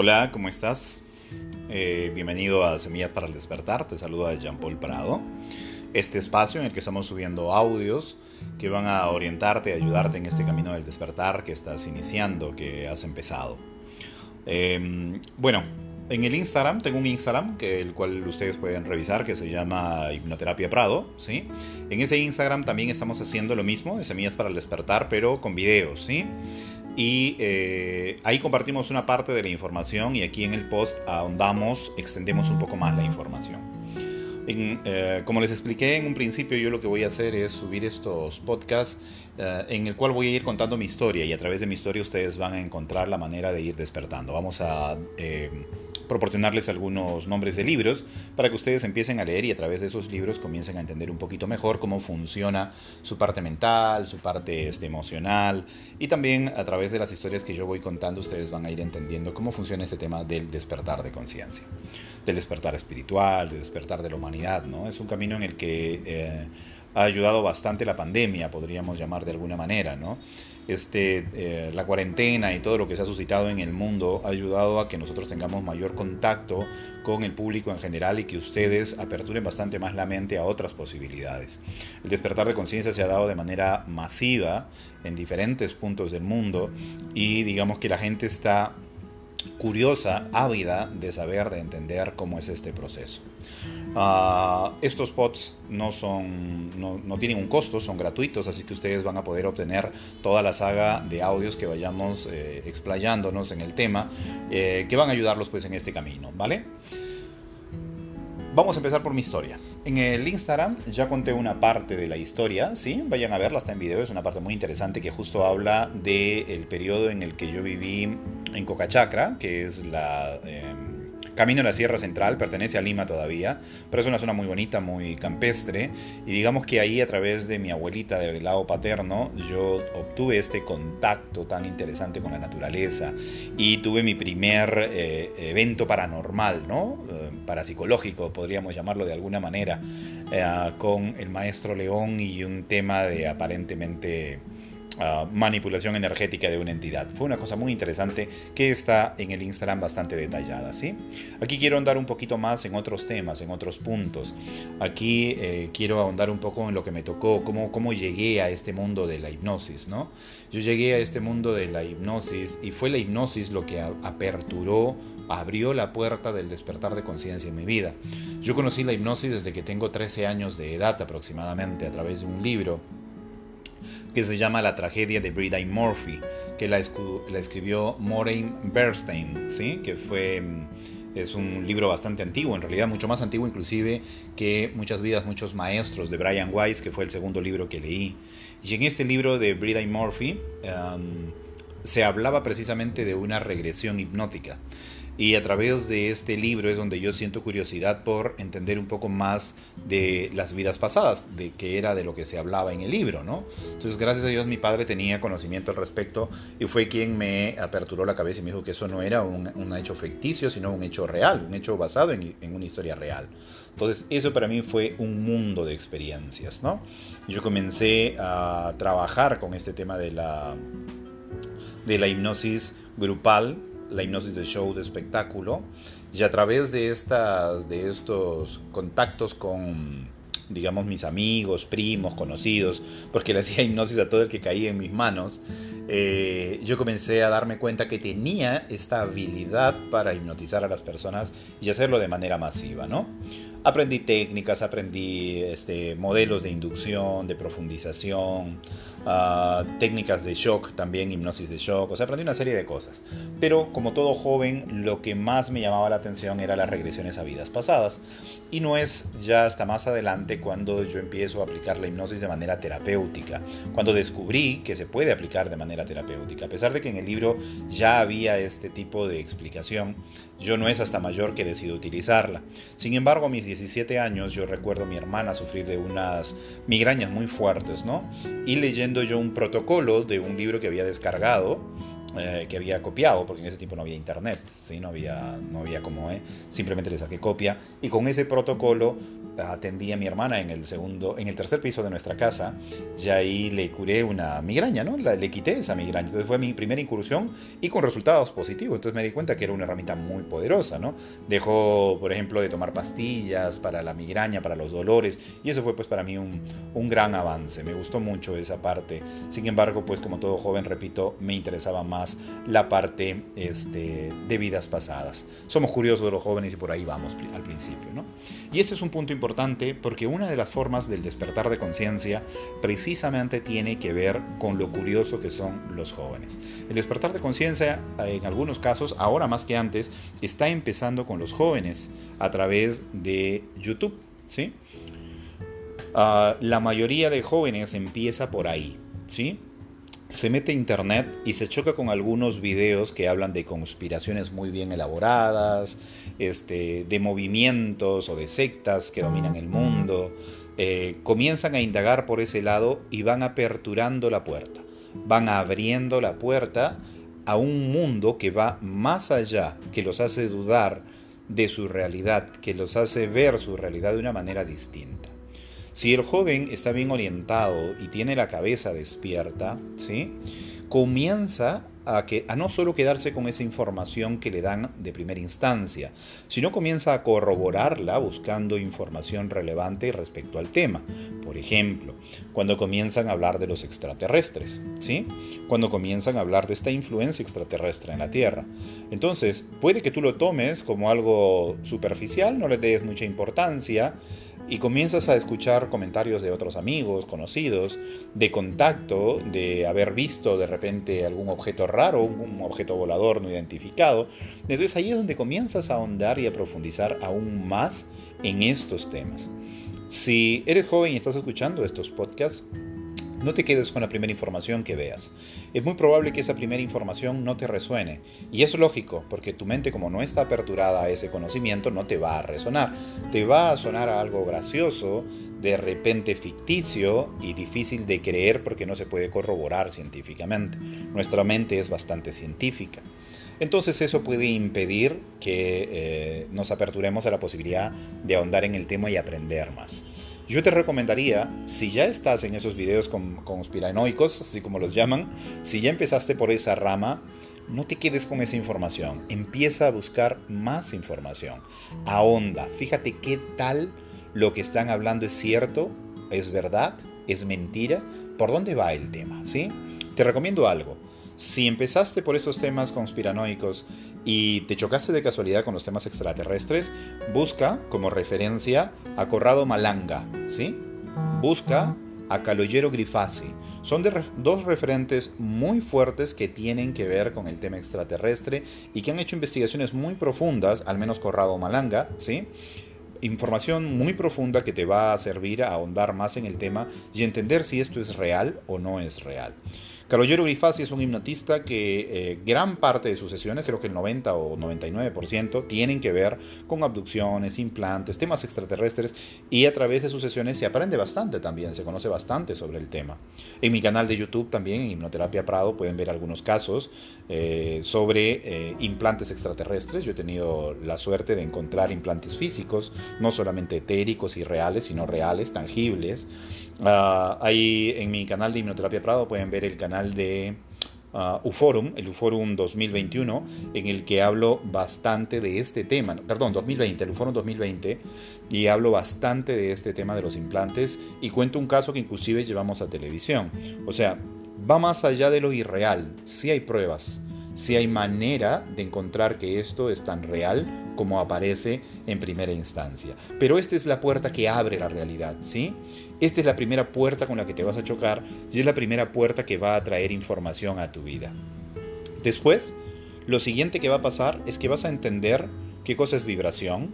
Hola, ¿cómo estás? Eh, bienvenido a Semillas para el Despertar, te saluda Jean-Paul Prado. Este espacio en el que estamos subiendo audios que van a orientarte, ayudarte en este camino del despertar que estás iniciando, que has empezado. Em, bueno, en el Instagram, tengo un Instagram que el cual ustedes pueden revisar que se llama Hipnoterapia Prado, ¿sí? En ese Instagram también estamos haciendo lo mismo, de Semillas para el Despertar, pero con videos, ¿sí? Y eh, ahí compartimos una parte de la información y aquí en el post ahondamos, extendemos un poco más la información. Eh, como les expliqué en un principio, yo lo que voy a hacer es subir estos podcasts eh, en el cual voy a ir contando mi historia y a través de mi historia ustedes van a encontrar la manera de ir despertando. Vamos a proporcionarles algunos nombres de libros para que ustedes empiecen a leer y a través de esos libros comiencen a entender un poquito mejor cómo funciona su parte mental, su parte este, emocional y también a través de las historias que yo voy contando ustedes van a ir entendiendo cómo funciona este tema del despertar de conciencia, del despertar espiritual, del despertar de la humanidad, ¿no? Es un camino en el que... Eh, ha ayudado bastante la pandemia, podríamos llamar de alguna manera, ¿no? Este, eh, la cuarentena y todo lo que se ha suscitado en el mundo ha ayudado a que nosotros tengamos mayor contacto con el público en general y que ustedes aperturen bastante más la mente a otras posibilidades. El despertar de conciencia se ha dado de manera masiva en diferentes puntos del mundo y digamos que la gente está curiosa, ávida de saber, de entender cómo es este proceso. Ah, estos pods no, son, no, tienen un costo, son gratuitos, así que ustedes van a poder obtener toda la saga de audios que vayamos eh, explayándonos en el tema, eh, que van a ayudarlos pues en este camino, ¿vale? Vamos a empezar por mi historia. En el Instagram ya conté una parte de la historia, ¿sí? Vayan a verla, está en video, es una parte muy interesante que justo habla del periodo en el que yo viví en Cocachacra, que es la... Em, Camino a la Sierra Central, pertenece a Lima todavía, pero es una zona muy bonita, muy campestre. Y digamos que ahí a través de mi abuelita del lado paterno, yo obtuve este contacto tan interesante con la naturaleza y tuve mi primer eh, evento paranormal, ¿no? Eh, parapsicológico, podríamos llamarlo de alguna manera, eh, con el maestro León y un tema de aparentemente manipulación energética de una entidad. Fue una cosa muy interesante que está en el Instagram bastante detallada. ¿sí? Aquí quiero ahondar un poquito más en otros temas, en otros puntos. Aquí eh, quiero ahondar un poco en lo que me tocó, cómo, cómo llegué a este mundo de la hipnosis. ¿no? Yo llegué a este mundo de la hipnosis y fue la hipnosis lo que aperturó, abrió la puerta del despertar de conciencia en mi vida. Yo conocí la hipnosis desde que tengo 13 años de edad aproximadamente a través de un libro que se llama La tragedia de Brida y Murphy, que la, escribió Maureen Bernstein, ¿sí? que fue mm, es un libro bastante antiguo, en realidad mucho más antiguo inclusive que Muchas vidas, muchos maestros de Brian Weiss, que fue el segundo libro que leí. Y en este libro de Brida y Murphy se hablaba precisamente de una regresión hipnótica. Y a través de este libro es donde yo siento curiosidad por entender un poco más de las vidas pasadas, de qué era de lo que se hablaba en el libro, ¿no? Entonces, gracias a Dios, mi padre tenía conocimiento al respecto y fue quien me aperturó la cabeza y me dijo que eso no era un, hecho ficticio, sino un hecho real, un hecho basado en, en, una historia real. Entonces, eso para mí fue un mundo de experiencias, ¿no? Yo comencé a trabajar con este tema de la, de la hipnosis grupal la hipnosis de show, de espectáculo, y a través de, estas, de estos contactos con, digamos, mis amigos, primos, conocidos, porque le hacía hipnosis a todo el que caía en mis manos, eh, yo comencé a darme cuenta que tenía esta habilidad para hipnotizar a las personas y hacerlo de manera masiva, ¿no? Aprendí técnicas, aprendí este, modelos de inducción, de profundización, ah, técnicas de shock, también hipnosis de shock, o sea, aprendí una serie de cosas. Pero como todo joven, lo que más me llamaba la atención era las regresiones a vidas pasadas. Y no es ya hasta más adelante cuando yo empiezo a aplicar la hipnosis de manera terapéutica, cuando descubrí que se puede aplicar de manera terapéutica. A pesar de que en el libro ya había este tipo de explicación, yo no es hasta mayor que decido utilizarla. Sin embargo, a mis 17 años yo recuerdo a mi hermana sufrir de unas migrañas muy fuertes, ¿no? Y leyendo yo un protocolo de un libro que había descargado, eh, que había copiado, porque en ese tiempo no había internet, ¿sí? no, había, no había como, eh, simplemente le saqué copia, y con ese protocolo atendí a mi hermana en el segundo, en el tercer piso de nuestra casa, y ahí le curé una migraña, ¿no? le quité esa migraña. Entonces fue mi primera incursión y con resultados positivos. Entonces me di cuenta que era una herramienta muy poderosa, ¿no? Dejó, por ejemplo, de tomar pastillas para la migraña, para los dolores, y eso fue pues para mí un, un gran avance. Me gustó mucho esa parte. Sin embargo, pues como todo joven, repito, me interesaba más la parte este, de vidas pasadas. Somos curiosos los jóvenes y por ahí vamos al principio, ¿no? Y este es un punto importante porque una de las formas del despertar de conciencia precisamente tiene que ver con lo curioso que son los jóvenes. El despertar de conciencia, en algunos casos, ahora más que antes, está empezando con los jóvenes a través de YouTube, ¿sí? Ah, la mayoría de jóvenes empieza por ahí, ¿sí? se mete a internet y se choca con algunos videos que hablan de conspiraciones muy bien elaboradas, este, de movimientos o de sectas que dominan el mundo. Eh, comienzan a indagar por ese lado y van aperturando la puerta, van abriendo la puerta a un mundo que va más allá, que los hace dudar de su realidad, que los hace ver su realidad de una manera distinta. Si el joven está bien orientado y tiene la cabeza despierta, ¿sí? comienza a, que, a no solo quedarse con esa información que le dan de primera instancia, sino comienza a corroborarla buscando información relevante respecto al tema. Por ejemplo, cuando comienzan a hablar de los extraterrestres, ¿sí? Cuando comienzan a hablar de esta influencia extraterrestre en la Tierra. Entonces, puede que tú lo tomes como algo superficial, no le des mucha importancia, y comienzas a escuchar comentarios de otros amigos, conocidos, de contacto, de haber visto de repente algún objeto raro, un objeto volador no identificado. Entonces ahí es donde comienzas a ahondar y a profundizar aún más en estos temas. Si eres joven y estás escuchando estos podcasts, no te quedes con la primera información que veas. Es muy probable que esa primera información no te resuene. Y es lógico, porque tu mente como no está aperturada a ese conocimiento, no te va a resonar. Te va a sonar algo gracioso, de repente ficticio y difícil de creer porque no se puede corroborar científicamente. Nuestra mente es bastante científica. Entonces eso puede impedir que eh, nos aperturemos a la posibilidad de ahondar en el tema y aprender más. Yo te recomendaría, si ya estás en esos videos conspiranoicos, así como los llaman, si ya empezaste por esa rama, no te quedes con esa información. Empieza a buscar más información. Ahonda. Fíjate qué tal lo que están hablando es cierto, es verdad, es mentira, por dónde va el tema, ¿sí? Te recomiendo algo. Si empezaste por esos temas conspiranoicos y te chocaste de casualidad con los temas extraterrestres, busca como referencia a Corrado Malanga, ¿sí? Busca a Calogero Grifasi. Son dos referentes muy fuertes que tienen que ver con el tema extraterrestre y que han hecho investigaciones muy profundas, al menos Corrado Malanga, ¿sí? Información muy profunda que te va a servir a ahondar más en el tema y entender si esto es real o no es real. Calogero Grifasi es un hipnotista que eh, gran parte de sus sesiones, creo que el 90 o 99%, tienen que ver con abducciones, implantes, temas extraterrestres y a través de sus sesiones se aprende bastante también, se conoce bastante sobre el tema. En mi canal de YouTube también, en Hipnoterapia Prado, pueden ver algunos casos eh, sobre eh, implantes extraterrestres. Yo he tenido la suerte de encontrar implantes físicos, no solamente etéricos y reales, sino reales, tangibles. Uh, ahí en mi canal de Hipnoterapia Prado pueden ver el canal de uh, Uforum, el Uforum 2021, en el que hablo bastante de este tema, perdón, 2020, el Uforum 2020, y hablo bastante de este tema de los implantes y cuento un caso que inclusive llevamos a televisión. O sea, va más allá de lo irreal, sí hay pruebas, si hay manera de encontrar que esto es tan real como aparece en primera instancia. Pero esta es la puerta que abre la realidad, ¿sí? Esta es la primera puerta con la que te vas a chocar y es la primera puerta que va a traer información a tu vida. Después, lo siguiente que va a pasar es que vas a entender qué cosa es vibración,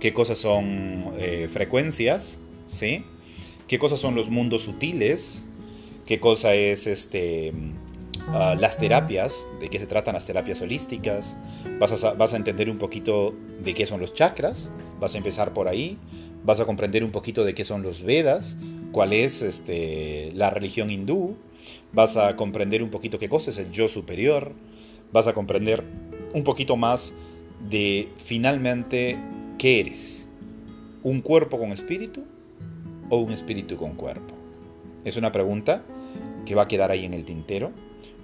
qué cosas son eh, frecuencias, ¿sí? qué cosas son los mundos sutiles, qué cosa es este Las terapias, de qué se tratan las terapias holísticas, vas a, vas a entender un poquito de qué son los chakras, vas a empezar por ahí, vas a comprender un poquito de qué son los Vedas, cuál es este, la religión hindú, vas a comprender un poquito qué cosa es el yo superior, vas a comprender un poquito más de finalmente qué eres, ¿Un cuerpo con espíritu o un espíritu con cuerpo? Es una pregunta que va a quedar ahí en el tintero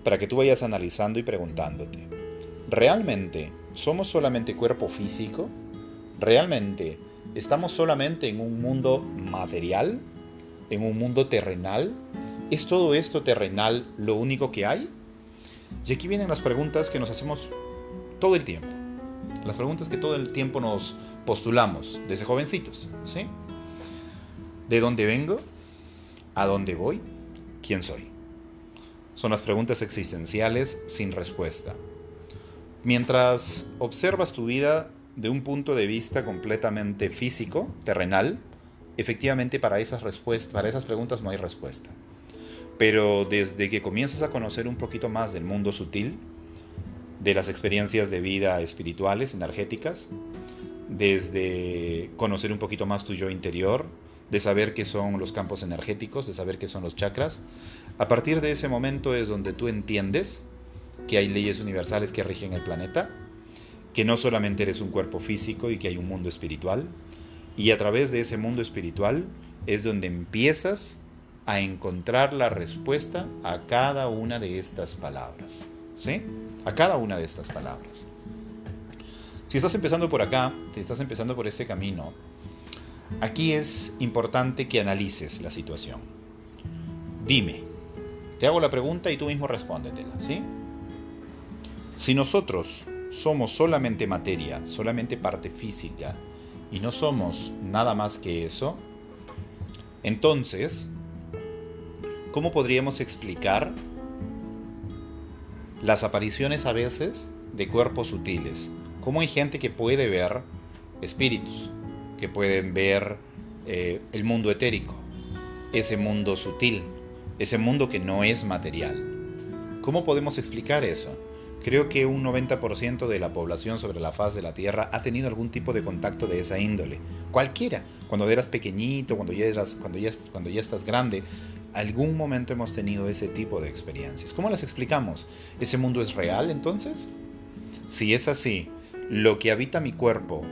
para que tú vayas analizando y preguntándote. ¿Realmente somos solamente cuerpo físico? ¿Realmente estamos solamente en un mundo material? ¿En un mundo terrenal? ¿Es todo esto terrenal lo único que hay? Y aquí vienen las preguntas que nos hacemos todo el tiempo. Las preguntas que todo el tiempo nos postulamos desde jovencitos, ¿sí? ¿De dónde vengo? ¿A dónde voy? ¿Quién soy? Son las preguntas existenciales sin respuesta. Mientras observas tu vida de un punto de vista completamente físico, terrenal, efectivamente para esas, respuestas, para esas preguntas no hay respuesta. Pero desde que comienzas a conocer un poquito más del mundo sutil, de las experiencias de vida espirituales, energéticas, desde conocer un poquito más tu yo interior, de saber qué son los campos energéticos, de saber qué son los chakras. A partir de ese momento es donde tú entiendes que hay leyes universales que rigen el planeta, que no solamente eres un cuerpo físico y que hay un mundo espiritual, y a través de ese mundo espiritual es donde empiezas a encontrar la respuesta a cada una de estas palabras. ¿Sí? A cada una de estas palabras. Si estás empezando por acá, si estás empezando por este camino, aquí es importante que analices la situación. Dime, te hago la pregunta y tú mismo respóndetela, ¿sí? Si nosotros somos solamente materia, solamente parte física, y no somos nada más que eso, entonces, ¿cómo podríamos explicar las apariciones a veces de cuerpos sutiles? cómo hay gente que puede ver espíritus, que pueden ver eh, el mundo etérico, ese mundo sutil, ese mundo que no es material. ¿Cómo podemos explicar eso? Creo que un 90% de la población sobre la faz de la Tierra ha tenido algún tipo de contacto de esa índole. Cualquiera. Cuando eras pequeñito, cuando ya, eras, cuando ya, cuando ya estás grande, algún momento hemos tenido ese tipo de experiencias. ¿Cómo las explicamos? ¿Ese mundo es real entonces? Si es así, lo que habita mi cuerpo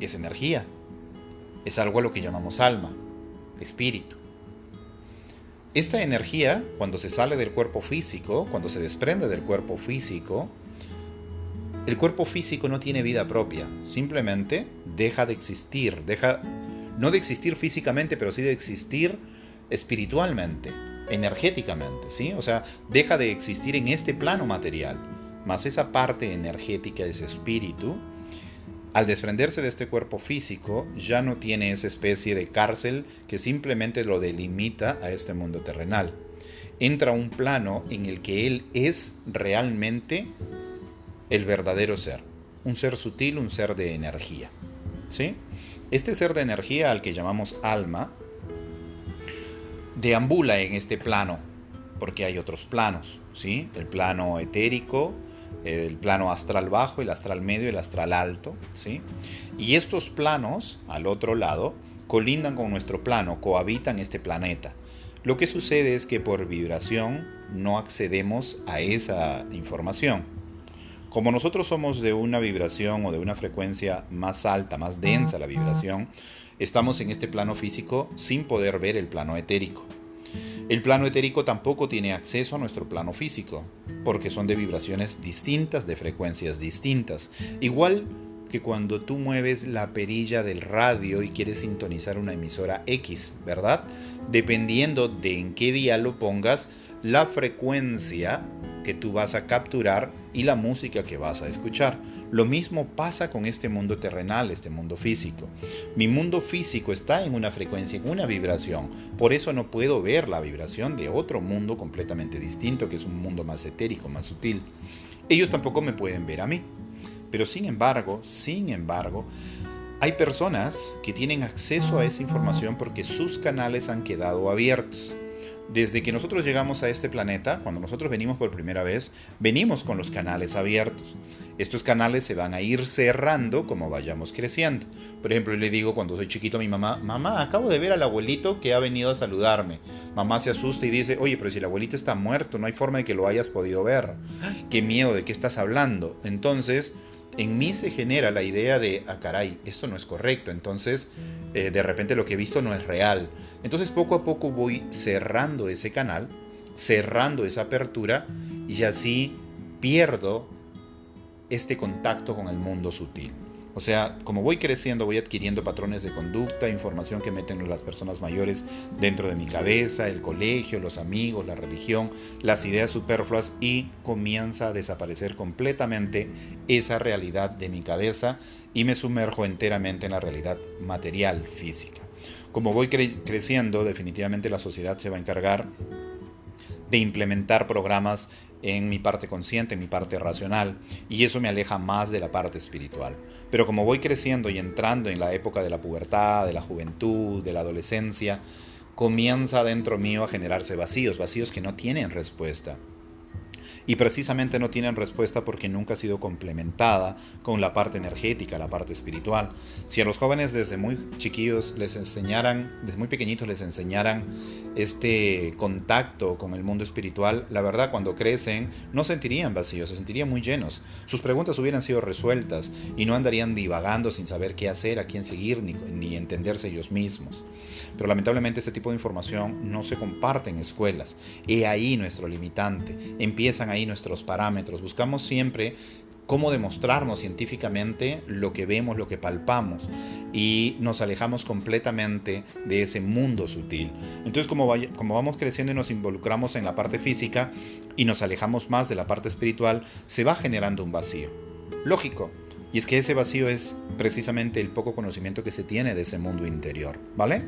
es energía, es algo a lo que llamamos alma, espíritu. Esta energía, cuando se sale del cuerpo físico, cuando se desprende del cuerpo físico, el cuerpo físico no tiene vida propia, simplemente deja de existir, deja no de existir físicamente, pero sí de existir espiritualmente, energéticamente, ¿sí? O sea, deja de existir en este plano material. Más esa parte energética, ese espíritu, al desprenderse de este cuerpo físico, ya no tiene esa especie de cárcel que simplemente lo delimita a este mundo terrenal. Entra a un plano en el que él es realmente el verdadero ser, un ser sutil, un ser de energía. ¿Sí? Este ser de energía al que llamamos alma deambula en este plano, porque hay otros planos, ¿sí? El plano etérico, el plano astral bajo, el astral medio el astral alto, ¿sí? Y estos planos, al otro lado, colindan con nuestro plano, cohabitan este planeta. Lo que sucede es que por vibración no accedemos a esa información. Como nosotros somos de una vibración o de una frecuencia más alta, más densa la vibración, estamos en este plano físico sin poder ver el plano etérico. El plano etérico tampoco tiene acceso a nuestro plano físico, porque son de vibraciones distintas, de frecuencias distintas. Igual que cuando tú mueves la perilla del radio y quieres sintonizar una emisora X, ¿verdad? Dependiendo de en qué día lo pongas, la frecuencia que tú vas a capturar y la música que vas a escuchar. Lo mismo pasa con este mundo terrenal, este mundo físico. Mi mundo físico está en una frecuencia, en una vibración. Por eso no puedo ver la vibración de otro mundo completamente distinto, que es un mundo más etérico, más sutil. Ellos tampoco me pueden ver a mí. Pero sin embargo, sin embargo, hay personas que tienen acceso a esa información porque sus canales han quedado abiertos. Desde que nosotros llegamos a este planeta, cuando nosotros venimos por primera vez, venimos con los canales abiertos. Estos canales se van a ir cerrando como vayamos creciendo. Por ejemplo, yo le digo cuando soy chiquito a mi mamá, mamá, acabo de ver al abuelito que ha venido a saludarme. Mamá se asusta y dice, oye, pero si el abuelito está muerto, no hay forma de que lo hayas podido ver. Qué miedo, ¿de qué estás hablando? Entonces, en mí se genera la idea de, ah, caray, esto no es correcto, entonces eh, de repente lo que he visto no es real. Entonces poco a poco voy cerrando ese canal, cerrando esa apertura y así pierdo este contacto con el mundo sutil. O sea, como voy creciendo, voy adquiriendo patrones de conducta, información que meten las personas mayores dentro de mi cabeza, el colegio, los amigos, la religión, las ideas superfluas y comienza a desaparecer completamente esa realidad de mi cabeza y me sumerjo enteramente en la realidad material, física. Como voy creciendo, definitivamente la sociedad se va a encargar de implementar programas en mi parte consciente, en mi parte racional, y eso me aleja más de la parte espiritual. Pero como voy creciendo y entrando en la época de la pubertad, de la juventud, de la adolescencia, comienza dentro mío a generarse vacíos, vacíos que no tienen respuesta y precisamente no tienen respuesta porque nunca ha sido complementada con la parte energética, la parte espiritual. Si a los jóvenes desde muy chiquillos les enseñaran, desde muy pequeñitos les enseñaran este contacto con el mundo espiritual, la verdad cuando crecen no sentirían vacíos, se sentirían muy llenos. Sus preguntas hubieran sido resueltas y no andarían divagando sin saber qué hacer, a quién seguir, ni, ni entenderse ellos mismos. Pero lamentablemente este tipo de información no se comparte en escuelas. He ahí nuestro limitante. Empiezan ahí nuestros parámetros. Buscamos siempre cómo demostrarnos científicamente lo que vemos, lo que palpamos y nos alejamos completamente de ese mundo sutil. Entonces como, como vamos creciendo y nos involucramos en la parte física y nos alejamos más de la parte espiritual, se va generando un vacío. Lógico, y es que ese vacío es precisamente el poco conocimiento que se tiene de ese mundo interior, ¿vale?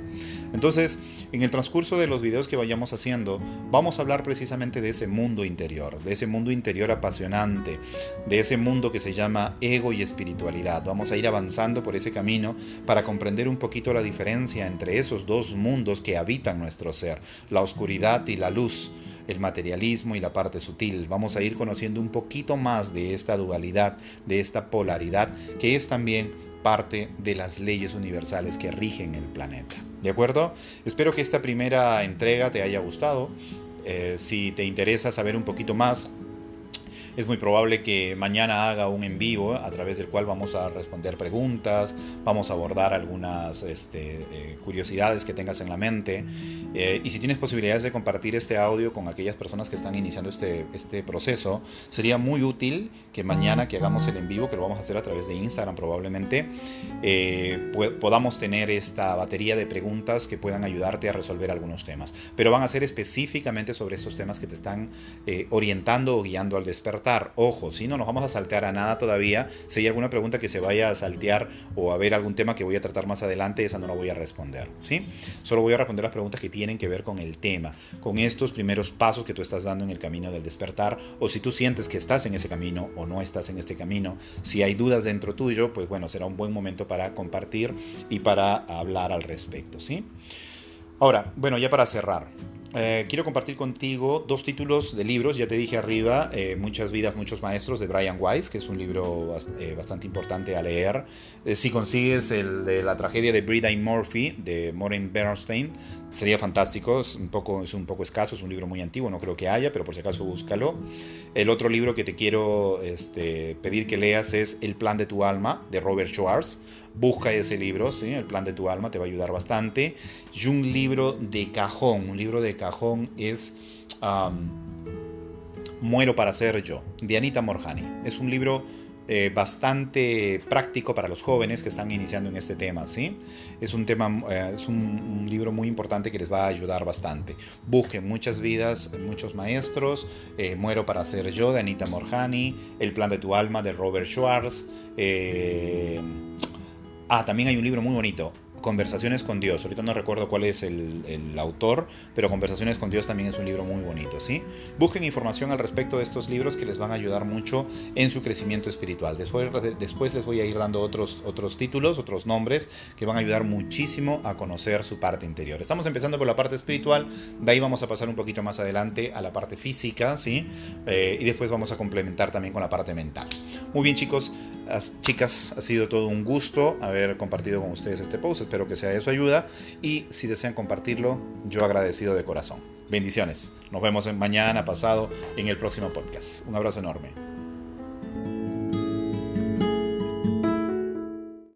Entonces, en el transcurso de los videos que vayamos haciendo, vamos a hablar precisamente de ese mundo interior, de ese mundo interior apasionante, de ese mundo que se llama ego y espiritualidad. Vamos a ir avanzando por ese camino para comprender un poquito la diferencia entre esos dos mundos que habitan nuestro ser, la oscuridad y la luz el materialismo y la parte sutil. Vamos a ir conociendo un poquito más de esta dualidad, de esta polaridad, que es también parte de las leyes universales que rigen el planeta. ¿De acuerdo? Espero que esta primera entrega te haya gustado. Eh, si te interesa saber un poquito más es muy probable que mañana haga un en vivo a través del cual vamos a responder preguntas, vamos a abordar algunas este, eh, curiosidades que tengas en la mente. Eh, y si tienes posibilidades de compartir este audio con aquellas personas que están iniciando este, este proceso, sería muy útil que mañana que hagamos el en vivo, que lo vamos a hacer a través de Instagram probablemente, eh, podamos tener esta batería de preguntas que puedan ayudarte a resolver algunos temas. Pero van a ser específicamente sobre estos temas que te están orientando o guiando al despertar Ojo, si no nos vamos a saltear a nada todavía. Si hay alguna pregunta que se vaya a saltear o a ver algún tema que voy a tratar más adelante, esa no la voy a responder. ¿sí? Solo voy a responder las preguntas que tienen que ver con el tema, con estos primeros pasos que tú estás dando en el camino del despertar, o si tú sientes que estás en ese camino o no estás en este camino. Si hay dudas dentro tuyo, pues bueno, será un buen momento para compartir y para hablar al respecto. ¿sí? Ahora, bueno, ya para cerrar. Eh, quiero compartir contigo dos títulos de libros, ya te dije arriba, eh, Muchas vidas, muchos maestros de Brian Weiss, que es un libro eh, bastante importante a leer. si consigues el de la tragedia de Brida Murphy, de Maureen Bernstein, sería fantástico, es un, poco, es un poco escaso, es un libro muy antiguo, no creo que haya, pero por si acaso búscalo. El otro libro que te quiero este, pedir que leas es El plan de tu alma, de Robert Schwartz busca ese libro, ¿sí? El plan de tu alma te va a ayudar bastante. Y un libro de cajón, un libro de cajón es Muero para ser yo, de Anita Morjani. Es un libro eh, bastante práctico para los jóvenes que están iniciando en este tema, ¿sí? Es un tema, eh, es un, libro muy importante que les va a ayudar bastante. Busquen muchas vidas, muchos maestros, eh, Muero para ser yo de Anita Morjani, El plan de tu alma de Robert Schwartz, Ah, también hay un libro muy bonito, Conversaciones con Dios. Ahorita no recuerdo cuál es el, autor, pero Conversaciones con Dios también es un libro muy bonito, ¿sí? Busquen información al respecto de estos libros que les van a ayudar mucho en su crecimiento espiritual. Después, después les voy a ir dando otros, otros títulos, otros nombres que van a ayudar muchísimo a conocer su parte interior. Estamos empezando por la parte espiritual, de ahí vamos a pasar un poquito más adelante a la parte física, ¿sí? Eh, y después vamos a complementar también con la parte mental. Muy bien, chicos, chicas, ha sido todo un gusto haber compartido con ustedes este post. Espero que sea de su ayuda y si desean compartirlo, yo agradecido de corazón. Bendiciones. Nos vemos mañana pasado en el próximo podcast. Un abrazo enorme.